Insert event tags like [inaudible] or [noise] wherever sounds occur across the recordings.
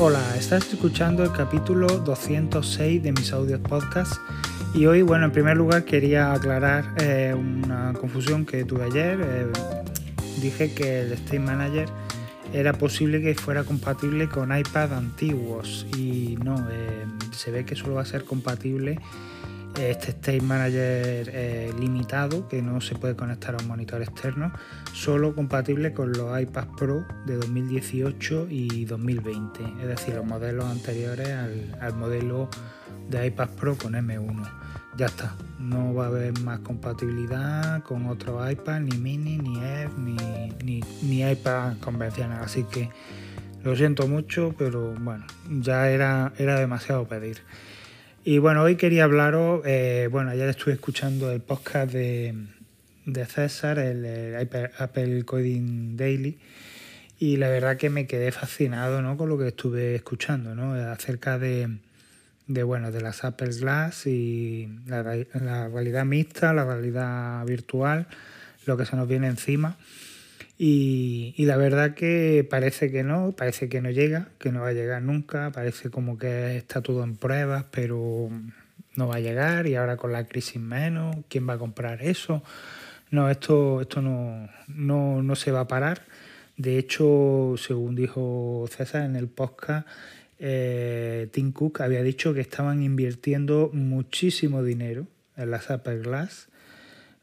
Hola, estás escuchando el capítulo 206 de mis audios podcast y hoy, bueno, en primer lugar quería aclarar eh, una confusión que tuve ayer. Eh, dije que el State Manager era posible que fuera compatible con iPad antiguos y no, eh, se ve que solo va a ser compatible este State Manager eh, limitado que no se puede conectar a un monitor externo, solo compatible con los iPad Pro de 2018 y 2020, es decir, los modelos anteriores al, modelo de iPad Pro con M1. Ya está, no va a haber más compatibilidad con otros iPad, ni mini, ni Air, ni, ni iPad convencional, así que lo siento mucho, pero bueno, ya era, era demasiado pedir. Y bueno, hoy quería hablaros, eh, bueno, ayer estuve escuchando el podcast de, César, el, Apple, Coding Daily, y la verdad que me quedé fascinado ¿no? con lo que estuve escuchando, ¿no? acerca de, de, bueno, de las Apple Glass y la realidad mixta, la realidad virtual, lo que se nos viene encima. Y, la verdad que parece que no, parece que no llega, que no va a llegar nunca, parece como que está todo en pruebas, pero no va a llegar y ahora con la crisis menos, ¿quién va a comprar eso? No, esto, esto no, no, se va a parar. De hecho, según dijo César en el podcast, eh, Tim Cook había dicho que estaban invirtiendo muchísimo dinero en las Apple Glass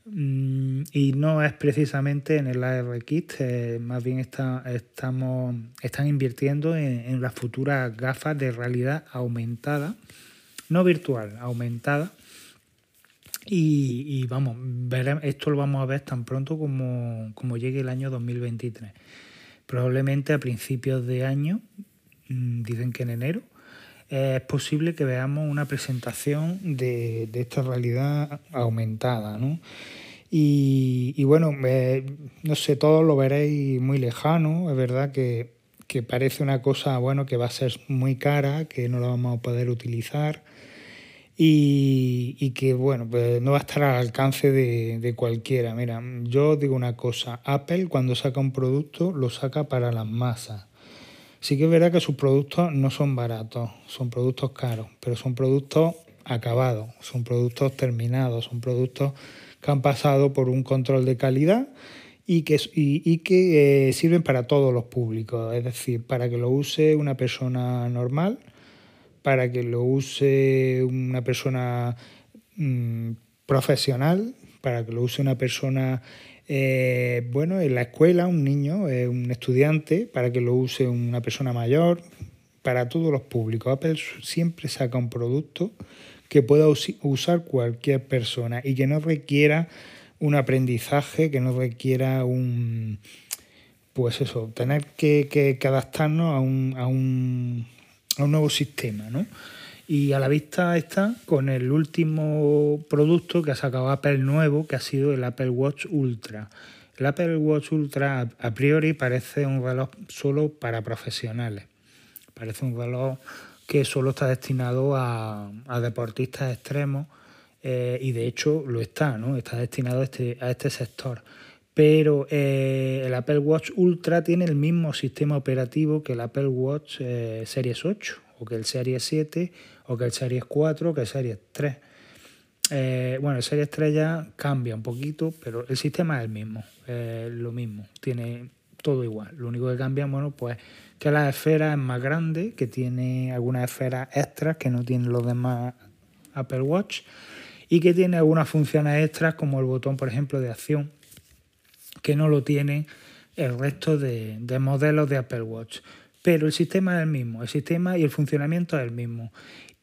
y no es precisamente en el ARKit, eh, más bien estamos, están invirtiendo en, las futuras gafas de realidad aumentada, no virtual, aumentada. Y, vamos, esto lo vamos a ver tan pronto como, llegue el año 2023. Probablemente a principios de año, mm, dicen que en enero, es posible que veamos una presentación de, esta realidad aumentada. ¿no? Y, bueno, no sé, todos lo veréis muy lejano, es verdad que, parece una cosa bueno que va a ser muy cara, que no la vamos a poder utilizar y, que bueno, pues no va a estar al alcance de, de, cualquiera. Mira, yo digo una cosa, Apple cuando saca un producto lo saca para las masas. Sí que es verdad que sus productos no son baratos, son productos caros, pero son productos acabados, son productos terminados, son productos que han pasado por un control de calidad y que, y, que eh, sirven para todos los públicos, es decir, para que lo use una persona normal, para que lo use una persona mm, profesional, para que lo use una persona eh, bueno, en la escuela, un niño, eh, un estudiante, para que lo use una persona mayor, para todos los públicos. Apple siempre saca un producto que pueda usar cualquier persona y que no requiera un aprendizaje, que no requiera un, pues eso, tener que, adaptarnos a un, a, un, a un nuevo sistema, ¿no? Y a la vista está con el último producto que ha sacado Apple nuevo, que ha sido el Apple Watch Ultra. El Apple Watch Ultra a priori parece un reloj solo para profesionales. Parece un reloj que solo está destinado a, deportistas extremos eh, y de hecho lo está, ¿no? Está destinado a este, a este sector. Pero eh, el Apple Watch Ultra tiene el mismo sistema operativo que el Apple Watch eh, Series 8, o que el Series 7, o que el Series 4, o que el Series 3. bueno, el Series 3 ya cambia un poquito, pero el sistema es el mismo, lo mismo, tiene todo igual. Lo único que cambia, bueno, pues que la esfera es más grande, que tiene algunas esferas extras que no tienen los demás Apple Watch y que tiene algunas funciones extras como el botón, por ejemplo, de acción, que no lo tiene el resto de, modelos de Apple Watch. Pero el sistema es el mismo, el sistema y el funcionamiento es el mismo.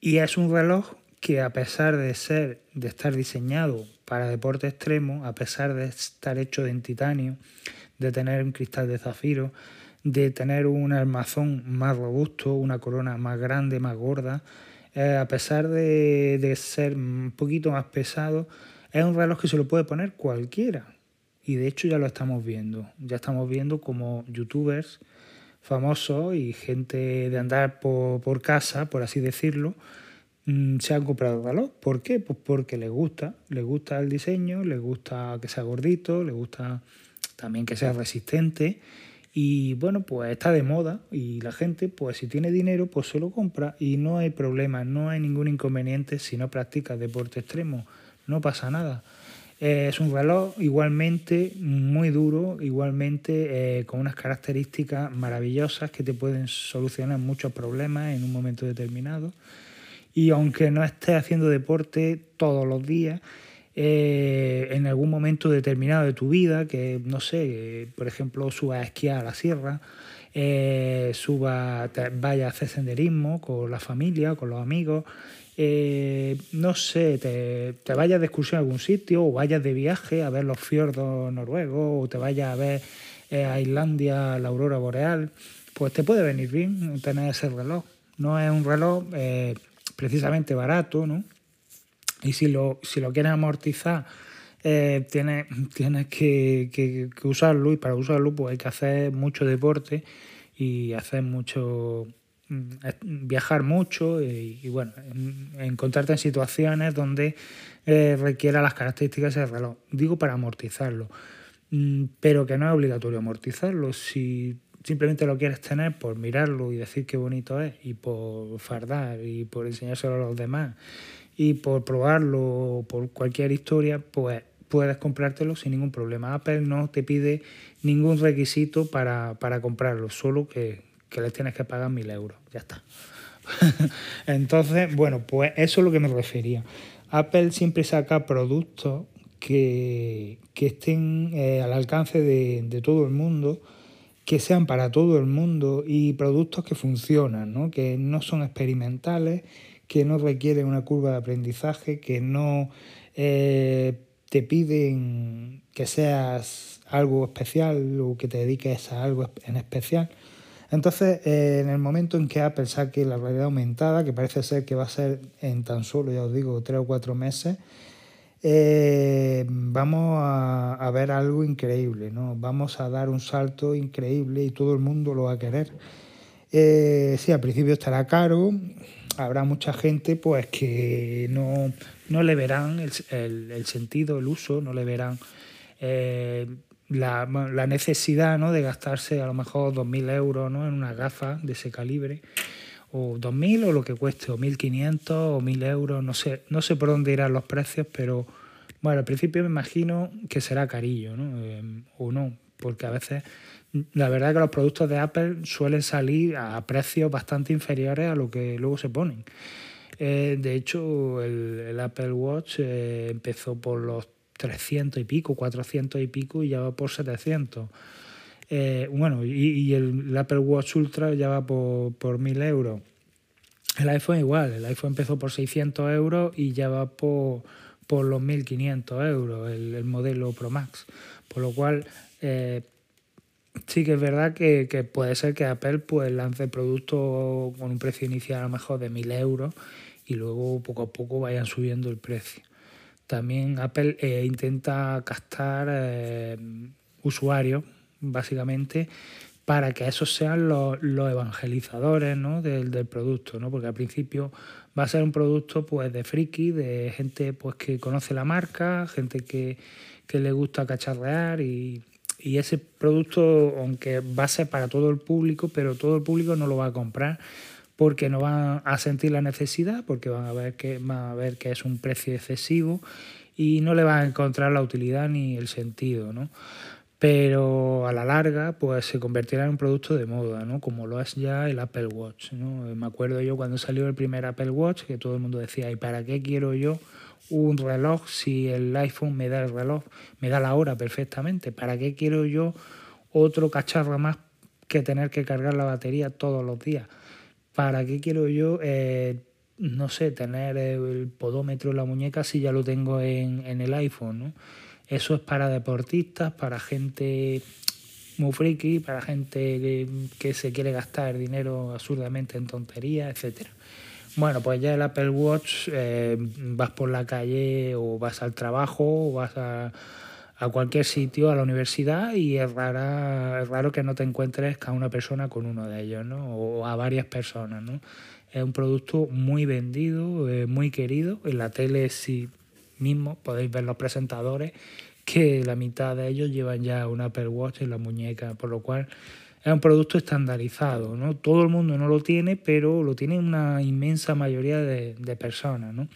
Y es un reloj que a pesar de ser, de estar diseñado para deporte extremo, a pesar de estar hecho en titanio, de tener un cristal de zafiro, de tener un armazón más robusto, una corona más grande, más gorda, eh, a pesar de, ser un poquito más pesado, es un reloj que se lo puede poner cualquiera. Y de hecho ya lo estamos viendo. Ya estamos viendo como youtubers famosos y gente de andar por, casa, por así decirlo, mm, se han comprado el. ¿Por qué? Pues porque les gusta. Les gusta el diseño, les gusta que sea gordito, les gusta también que sea resistente Y bueno, pues está de moda y la gente, pues si tiene dinero, pues se lo compra y no hay problema, no hay ningún inconveniente si no practicas deporte extremo, no pasa nada. Eh, es un reloj igualmente muy duro, igualmente eh, con unas características maravillosas que te pueden solucionar muchos problemas en un momento determinado. Y aunque no estés haciendo deporte todos los días, eh, en algún momento determinado de tu vida, que no sé, por ejemplo, subas a esquiar a la sierra, suba, vaya a hacer senderismo con la familia, con los amigos, eh, no sé, te, vayas de excursión a algún sitio o vayas de viaje a ver los fiordos noruegos o te vayas a ver a Islandia la aurora boreal, pues te puede venir bien tener ese reloj. No es un reloj precisamente barato, ¿no? Y si lo, si lo quieres amortizar, eh, [laughs] tienes, tienes que, que, usarlo y para usarlo pues hay que hacer mucho deporte y hacer mucho viajar mucho y, bueno, encontrarte en situaciones donde eh, requiera las características del reloj. Digo para amortizarlo, mm, pero que no es obligatorio amortizarlo. Si simplemente lo quieres tener por mirarlo y decir qué bonito es y por fardar y por enseñárselo a los demás y por probarlo por cualquier historia, pues puedes comprártelo sin ningún problema. Apple no te pide ningún requisito para, comprarlo, solo que, que les tienes que pagar mil euros. Ya está. [laughs] Entonces, bueno, pues eso es lo que me refería. Apple siempre saca productos que, estén eh, al alcance de, de, todo el mundo, que sean para todo el mundo y productos que funcionan, ¿no? que no son experimentales que no requieren una curva de aprendizaje, que no eh, te piden que seas algo especial o que te dediques a algo en especial. Entonces, eh, en el momento en que Apple saque la realidad aumentada, que parece ser que va a ser en tan solo, ya os digo, tres o cuatro meses, eh, vamos a, ver algo increíble, ¿no? Vamos a dar un salto increíble y todo el mundo lo va a querer. sí, al principio estará caro, habrá mucha gente pues que no, no le verán el, sentido, el uso, no le verán eh, la, necesidad ¿no? de gastarse a lo mejor 2.000 euros ¿no? en una gafa de ese calibre, o 2.000 o lo que cueste, o 1.500 o 1.000 euros, no sé, no sé por dónde irán los precios, pero bueno, al principio me imagino que será carillo, ¿no? Eh, o no, porque a veces la verdad es que los productos de Apple suelen salir a precios bastante inferiores a lo que luego se ponen. Eh, de hecho, el, Apple Watch eh, empezó por los 300 y pico, 400 y pico y ya va por 700. Eh, bueno, y, el, Apple Watch Ultra ya va por, por 1000 euros. El iPhone igual, el iPhone empezó por 600 euros y ya va por, por los 1500 euros, el, modelo Pro Max. Por lo cual, Sí que es verdad que, puede ser que Apple pues lance productos con un precio inicial a lo mejor de 1.000 euros y luego poco a poco vayan subiendo el precio. También Apple eh, intenta captar eh, usuarios, básicamente, para que esos sean los, evangelizadores del, producto, ¿no? porque al principio va a ser un producto pues de friki, de gente pues que conoce la marca, gente que, que le gusta cacharrear y y ese producto, aunque va a ser para todo el público, pero todo el público no lo va a comprar porque no van a sentir la necesidad, porque van a ver que, van a ver que es un precio excesivo y no le van a encontrar la utilidad ni el sentido, ¿no? Pero a la larga, pues se convertirá en un producto de moda, ¿no? Como lo es ya el Apple Watch, ¿no? Me acuerdo yo cuando salió el primer Apple Watch, que todo el mundo decía, ¿y para qué quiero yo un reloj si el iPhone me da el reloj, me da la hora perfectamente. ¿Para qué quiero yo otro cacharro más que tener que cargar la batería todos los días? ¿Para qué quiero yo, eh, no sé, tener el podómetro en la muñeca si ya lo tengo en, el iPhone? Eso es para deportistas, para gente muy friki, para gente que, que se quiere gastar dinero absurdamente en tonterías, etcétera. Bueno, pues ya el Apple Watch eh, vas por la calle o vas al trabajo o vas a, cualquier sitio, a la universidad y es, rara, es raro que no te encuentres a una persona con uno de ellos, ¿no? O a varias personas, ¿no? Es un producto muy vendido, eh, muy querido. En la tele sí mismo podéis ver los presentadores que la mitad de ellos llevan ya un Apple Watch en la muñeca, por lo cual es un producto estandarizado, ¿no? Todo el mundo no lo tiene, pero lo tiene una inmensa mayoría de, personas, ¿no?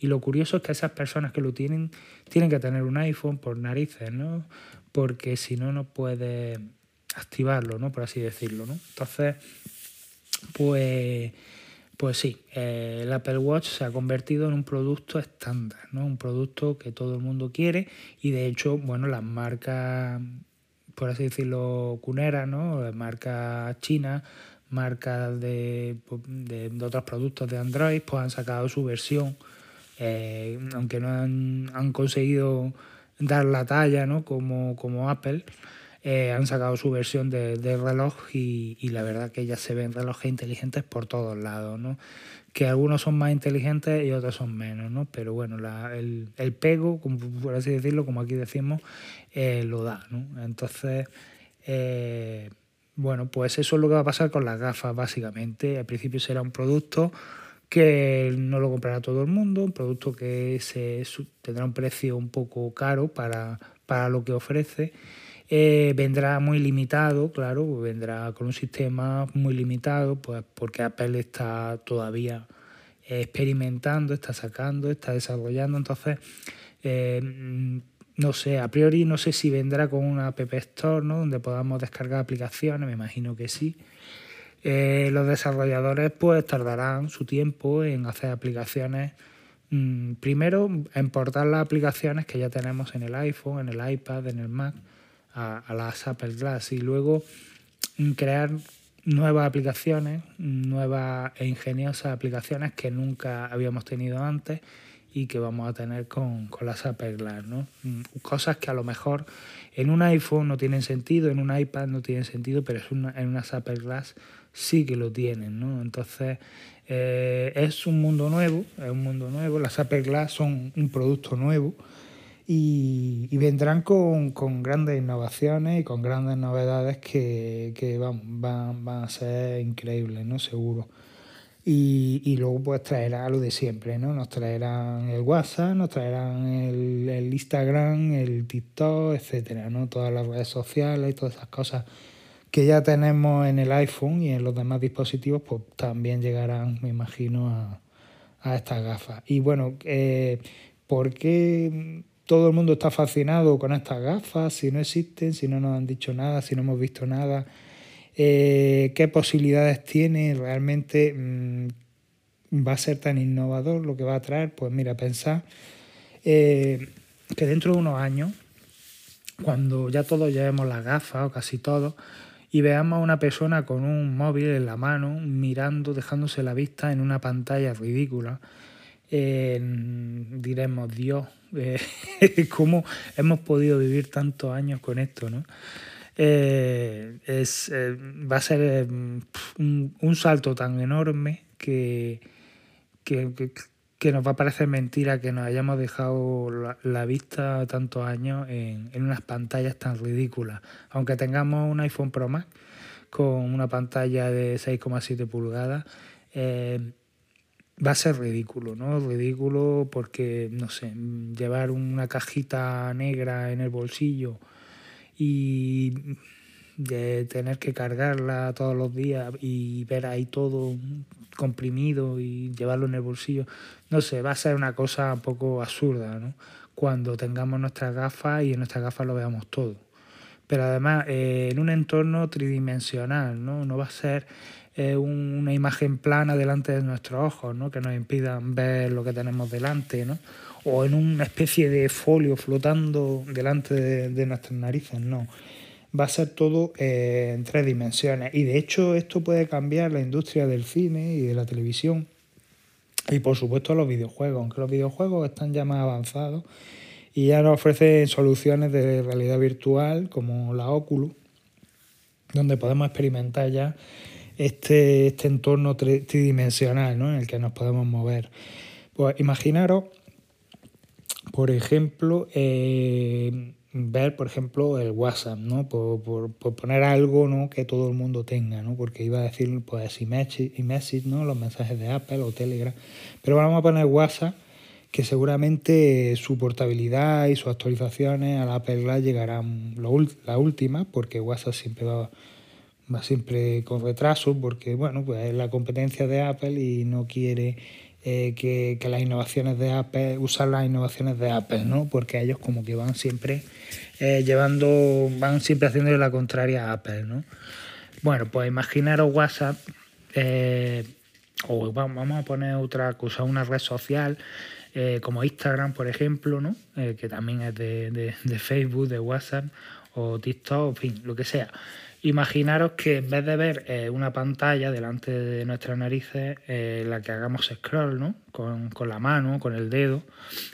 Y lo curioso es que esas personas que lo tienen tienen que tener un iPhone por narices, ¿no? Porque si no, no puede activarlo, ¿no? Por así decirlo, ¿no? Entonces, pues, pues sí, eh, el Apple Watch se ha convertido en un producto estándar, ¿no? Un producto que todo el mundo quiere y de hecho, bueno, las marcas por así decirlo, cunera, ¿no? Marcas chinas, marcas de, de, otros productos de Android, pues han sacado su versión, eh, aunque no han, conseguido dar la talla, ¿no? Como, como Apple, eh, han sacado su versión de, reloj y, y, la verdad que ya se ven relojes inteligentes por todos lados, ¿no? que algunos son más inteligentes y otros son menos, ¿no? Pero bueno, el, el, pego, como, por así decirlo, como aquí decimos, eh, lo da, ¿no? Entonces, eh, bueno, pues eso es lo que va a pasar con las gafas, básicamente. Al principio será un producto que no lo comprará todo el mundo, un producto que se, tendrá un precio un poco caro para, para lo que ofrece eh, vendrá muy limitado, claro, vendrá con un sistema muy limitado, pues porque Apple está todavía experimentando, está sacando, está desarrollando, entonces eh, no sé, a priori no sé si vendrá con una App Store, ¿no? Donde podamos descargar aplicaciones, me imagino que sí. Eh, los desarrolladores pues tardarán su tiempo en hacer aplicaciones. Mm, primero, importar las aplicaciones que ya tenemos en el iPhone, en el iPad, en el Mac a, las Apple Glass y luego mm, crear nuevas aplicaciones, nuevas e ingeniosas aplicaciones que nunca habíamos tenido antes y que vamos a tener con, con las Apple Glass. ¿no? Mm, cosas que a lo mejor en un iPhone no tienen sentido, en un iPad no tienen sentido, pero en unas Apple Glass sí que lo tienen. ¿no? Entonces eh, es un mundo nuevo, es un mundo nuevo, las Apple Glass son un producto nuevo y, vendrán con, grandes innovaciones y con grandes novedades que, van, van, a ser increíbles, ¿no? Seguro. Y, luego pues traerá lo de siempre, ¿no? Nos traerán el WhatsApp, nos traerán el, Instagram, el TikTok, etcétera, ¿no? Todas las redes sociales y todas esas cosas que ya tenemos en el iPhone y en los demás dispositivos, pues también llegarán, me imagino, a, a estas gafas. Y bueno, eh, ¿por qué todo el mundo está fascinado con estas gafas, si no existen, si no nos han dicho nada, si no hemos visto nada, eh, qué posibilidades tiene realmente, mm, va a ser tan innovador lo que va a traer, pues mira, pensar eh, que dentro de unos años, cuando ya todos llevemos las gafas o casi todos, y veamos a una persona con un móvil en la mano, mirando, dejándose la vista en una pantalla ridícula, diremos, Dios, eh, [laughs] ¿cómo hemos podido vivir tantos años con esto? ¿no? Eh, eh, va a ser un, salto tan enorme que, que, nos va a parecer mentira que nos hayamos dejado la, vista tantos años en, en, unas pantallas tan ridículas. Aunque tengamos un iPhone Pro Max con una pantalla de 6,7 pulgadas, va a ser ridículo, ¿no? Ridículo porque, no sé, llevar una cajita negra en el bolsillo y de tener que cargarla todos los días y ver ahí todo comprimido y llevarlo en el bolsillo, no sé, va a ser una cosa un poco absurda, ¿no? Cuando tengamos nuestras gafas y en nuestras gafas lo veamos todo. Pero además, eh, en un entorno tridimensional, ¿no? No va a ser una imagen plana delante de nuestros ojos, ¿no? que nos impidan ver lo que tenemos delante, ¿no? o en una especie de folio flotando delante de, nuestras narices, no. Va a ser todo eh, en tres dimensiones. Y de hecho esto puede cambiar la industria del cine y de la televisión. Y por supuesto los videojuegos, aunque los videojuegos están ya más avanzados y ya nos ofrecen soluciones de realidad virtual como la Oculus, donde podemos experimentar ya este, este entorno tridimensional ¿no? en el que nos podemos mover. Pues imaginaros, por ejemplo, eh, ver, por ejemplo, el WhatsApp, ¿no? Por, por, poner algo ¿no? que todo el mundo tenga, ¿no? Porque iba a decir, pues, iMessage, ¿no? Los mensajes de Apple o Telegram. Pero vamos a poner WhatsApp, que seguramente su portabilidad y sus actualizaciones a Apple Glass llegarán la última, porque WhatsApp siempre va, va siempre con retraso, porque bueno, pues es la competencia de Apple y no quiere eh, que, las innovaciones de Apple, usar las innovaciones de Apple, ¿no? Porque ellos como que van siempre eh, llevando, van siempre haciendo la contraria a Apple, ¿no? Bueno, pues imaginaros WhatsApp, eh, o vamos a poner otra cosa, una red social como Instagram, por ejemplo, ¿no? Que también es de, Facebook, de WhatsApp o TikTok, en fin, lo que sea. Imaginaros que en vez de ver eh, una pantalla delante de nuestras narices, la que hagamos scroll, ¿no? Con, la mano, con el dedo,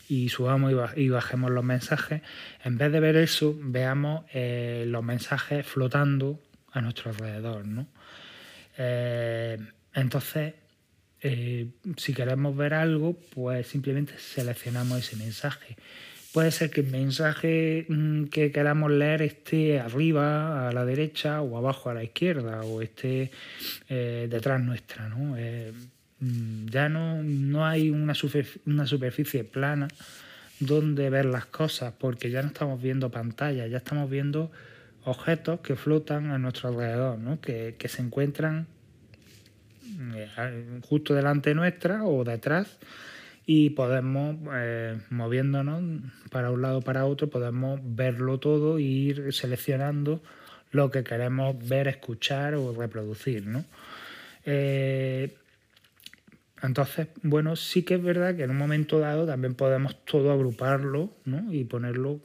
y subamos y, bajemos los mensajes, en vez de ver eso, veamos los mensajes flotando a nuestro alrededor, ¿no? entonces, eh, si queremos ver algo, pues simplemente seleccionamos ese mensaje. Puede ser que el mensaje mm, que queramos leer esté arriba, a la derecha, o abajo a la izquierda, o esté eh, detrás nuestra. ¿no? Eh, mm, ya no, no hay una, una superficie plana donde ver las cosas, porque ya no estamos viendo pantalla, ya estamos viendo objetos que flotan a nuestro alrededor, ¿no? que, que se encuentran eh, justo delante nuestra o detrás y podemos, eh, moviéndonos para un lado para otro, podemos verlo todo e ir seleccionando lo que queremos ver, escuchar o reproducir. ¿no? Eh, entonces, bueno, sí que es verdad que en un momento dado también podemos todo agruparlo ¿no? y ponerlo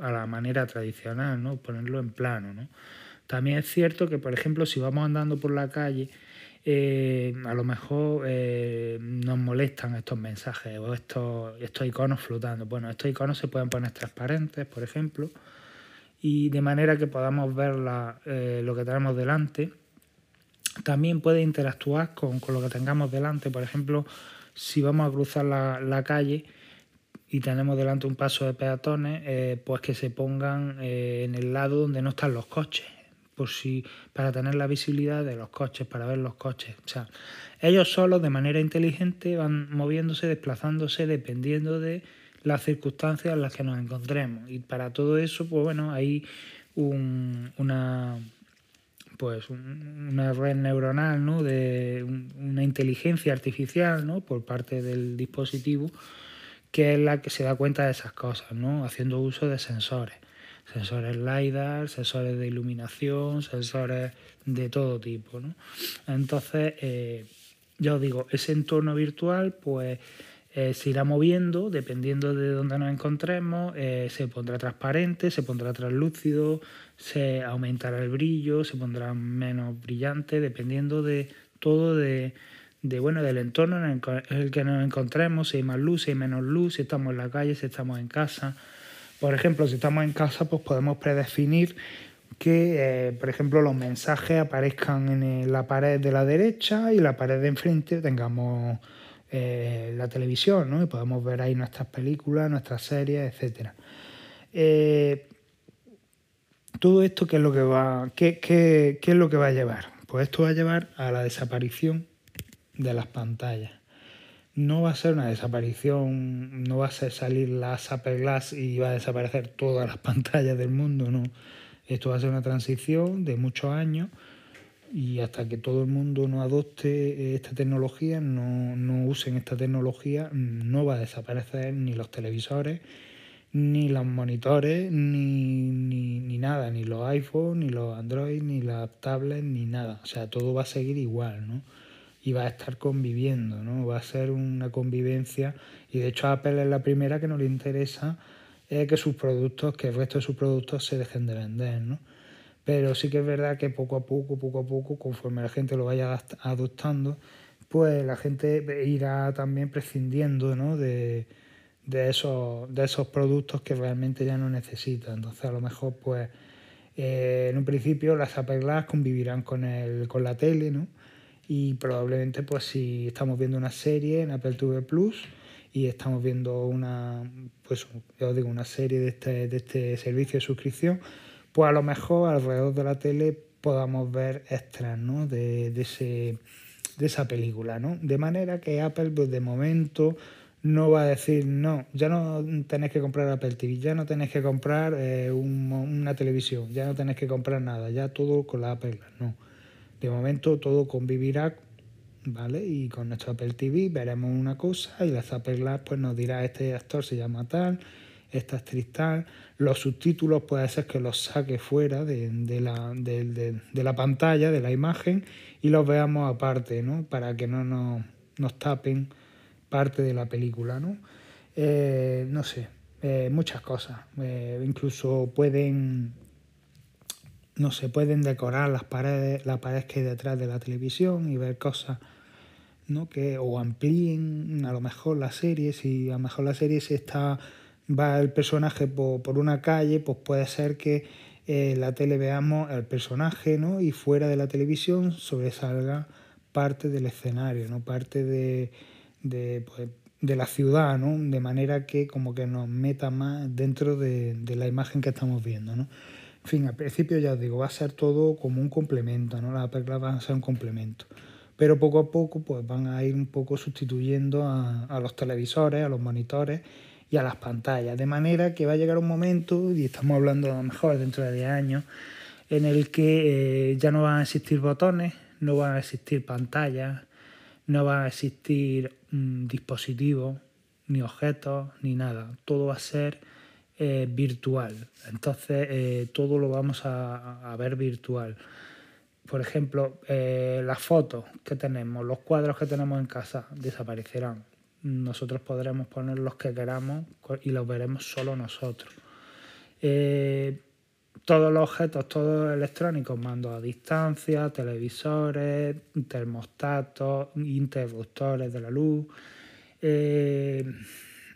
a la manera tradicional, ¿no? ponerlo en plano. ¿no? También es cierto que, por ejemplo, si vamos andando por la calle, eh, a lo mejor eh, nos molestan estos mensajes o estos, estos iconos flotando. Bueno, estos iconos se pueden poner transparentes, por ejemplo, y de manera que podamos ver eh, lo que tenemos delante. También puede interactuar con, lo que tengamos delante. Por ejemplo, si vamos a cruzar la, calle y tenemos delante un paso de peatones, pues que se pongan en el lado donde no están los coches por si para tener la visibilidad de los coches, para ver los coches. O sea, ellos solos de manera inteligente van moviéndose, desplazándose dependiendo de las circunstancias en las que nos encontremos. Y para todo eso, pues bueno, hay una pues una red neuronal, ¿no? de una inteligencia artificial, ¿no? por parte del dispositivo que es la que se da cuenta de esas cosas, ¿no? haciendo uso de sensores sensores LiDAR, sensores de iluminación, sensores de todo tipo. ¿no? Entonces, eh, ya os digo, ese entorno virtual pues eh, se irá moviendo dependiendo de dónde nos encontremos, eh, se pondrá transparente, se pondrá translúcido, se aumentará el brillo, se pondrá menos brillante, dependiendo de todo de, de bueno del entorno en el, que nos encontremos, si hay más luz, si hay menos luz, si estamos en la calle, si estamos en casa. Por ejemplo, si estamos en casa, pues podemos predefinir que, eh, por ejemplo, los mensajes aparezcan en la pared de la derecha y la pared de enfrente tengamos eh, la televisión, ¿no? Y podemos ver ahí nuestras películas, nuestras series. Eh, todo esto, ¿qué es lo que va, qué, qué es lo que va a llevar? Pues esto va a llevar a la desaparición de las pantallas no va a ser una desaparición, no va a ser salir la Apple Glass y va a desaparecer todas las [laughs] pantallas del mundo, no. Esto va a ser una transición de muchos años y hasta que todo el mundo no adopte esta tecnología, no, no usen esta tecnología, no va a desaparecer ni los televisores, ni los monitores, ni, ni, ni nada, ni los iPhones, ni los Android, ni las tablets, ni nada. O sea, todo va a seguir igual, ¿no? Y va a estar conviviendo, ¿no? Va a ser una convivencia y de hecho Apple es la primera que no le interesa eh, que sus productos, que el resto de sus productos se dejen de vender, ¿no? Pero sí que es verdad que poco a poco, poco a poco, conforme la gente lo vaya adoptando, pues la gente irá también prescindiendo, ¿no? De, de esos, de esos productos que realmente ya no necesita. Entonces a lo mejor pues eh, en un principio las Apple Glass convivirán con, el, con la tele, ¿no? Y probablemente pues si estamos viendo una serie en Apple TV Plus y estamos viendo una pues os digo una serie de este, de este servicio de suscripción pues a lo mejor alrededor de la tele podamos ver extras ¿no? de, ese, de esa película ¿no? de manera que Apple pues de momento no va a decir, no, ya no tenéis que comprar Apple TV, ya no tenéis que comprar eh, una televisión, ya no tenéis que comprar nada, ya todo con la Apple no. De momento todo convivirá, ¿vale? Y con nuestro Apple TV veremos una cosa y la Apple Glass pues nos dirá, este actor se llama tal, esta actriz tal, los subtítulos puede ser que los saque fuera de, la, de, la pantalla, de la imagen, y los veamos aparte, ¿no? Para que no nos, nos tapen parte de la película, ¿no? Eh, no sé, eh, muchas cosas. Eh, incluso pueden, no sé, pueden decorar las paredes, la pared que hay detrás de la televisión y ver cosas, ¿no? Que o amplíen a lo mejor la serie, si a lo mejor la serie se está va el personaje por, una calle, pues puede ser que en la tele veamos el personaje, ¿no? Y fuera de la televisión sobresalga parte del escenario, ¿no? Parte de, de, pues, de la ciudad, ¿no? De manera que como que nos meta más dentro de, de, la imagen que estamos viendo, ¿no? En fin, al principio ya os digo, va a ser todo como un complemento, ¿no? Las perlas van a ser un complemento. Pero poco a poco pues van a ir un poco sustituyendo a, los televisores, a los monitores y a las pantallas. De manera que va a llegar un momento, y estamos hablando a lo mejor dentro de 10 años, en el que eh, ya no van a existir botones, no van a existir pantallas, no van a existir mm, dispositivos, ni objetos, ni nada. Todo va a ser eh, virtual. Entonces, eh, todo lo vamos a, ver virtual. Por ejemplo, las fotos que tenemos, los cuadros que tenemos en casa desaparecerán. Nosotros podremos poner los que queramos y los veremos solo nosotros. todos los objetos, todos electrónicos, mandos a distancia, televisores, termostatos, interruptores de la luz, eh,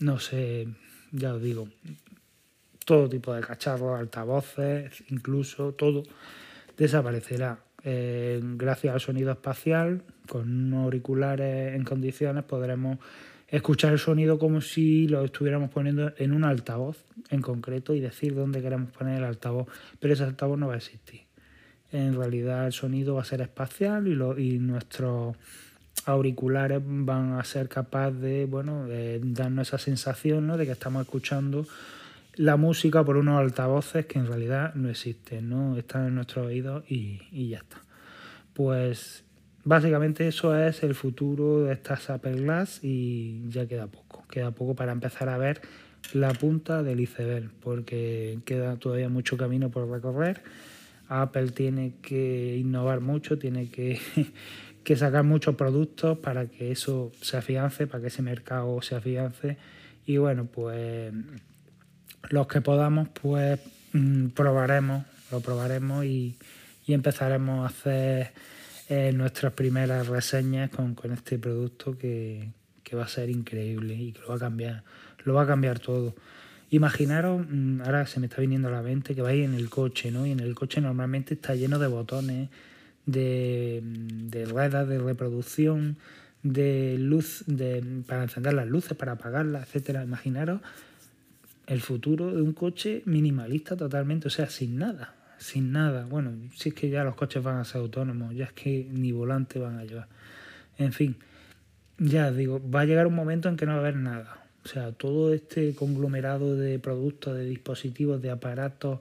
no sé, ya os digo, todo tipo de cacharros, altavoces, incluso todo desaparecerá. Eh, gracias al sonido espacial, con auriculares en condiciones, podremos escuchar el sonido como si lo estuviéramos poniendo en un altavoz en concreto y decir dónde queremos poner el altavoz, pero ese altavoz no va a existir. En realidad el sonido va a ser espacial y, lo, y nuestros auriculares van a ser capaces de, bueno, darnos esa sensación ¿no? de que estamos escuchando la música por unos altavoces que en realidad no existen, ¿no? están en nuestros oídos y, y ya está. Pues Básicamente eso es el futuro de estas Apple Glass y ya queda poco. Queda poco para empezar a ver la punta del iceberg porque queda todavía mucho camino por recorrer. Apple tiene que innovar mucho, tiene que, [laughs] que sacar muchos productos para que eso se afiance, para que ese mercado se afiance. Y bueno, pues los que podamos, pues mm, probaremos, lo probaremos y, y empezaremos a hacer nuestras primeras reseñas con, con este producto que, que, va a ser increíble y que lo va a cambiar, lo va a cambiar todo. Imaginaros, mm, ahora se me está viniendo a la mente que vais en el coche, ¿no? Y en el coche normalmente está lleno de botones, de, de ruedas de reproducción, de luz, de, para encender las luces, para apagarlas, etcétera. Imaginaros el futuro de un coche minimalista totalmente, o sea, sin nada sin nada. Bueno, si es que ya los coches van a ser autónomos, ya es que ni volante van a llevar. En fin, ya digo, va a llegar un momento en que no va a haber nada. O sea, todo este conglomerado de productos, de dispositivos, de aparatos,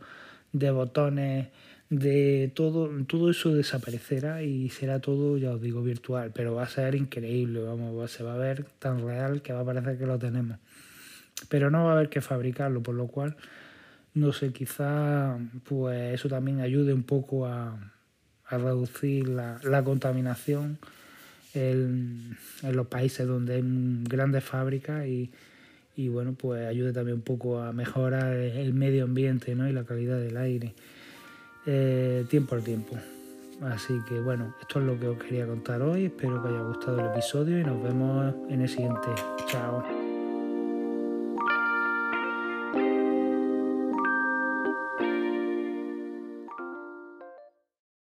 de botones, de todo, todo eso desaparecerá y será todo, ya os digo, virtual, pero va a ser increíble, vamos, se va a ver tan real que va a parecer que lo tenemos. Pero no va a haber que fabricarlo, por lo cual no sé, quizá pues eso también ayude un poco a, reducir la, contaminación en, los países donde hay grandes fábricas y, bueno, pues ayude también un poco a mejorar el medio ambiente ¿no? y la calidad del aire. Eh, tiempo al tiempo. Así que bueno, esto es lo que os quería contar hoy. Espero que haya gustado el episodio y nos vemos en el siguiente. Chao.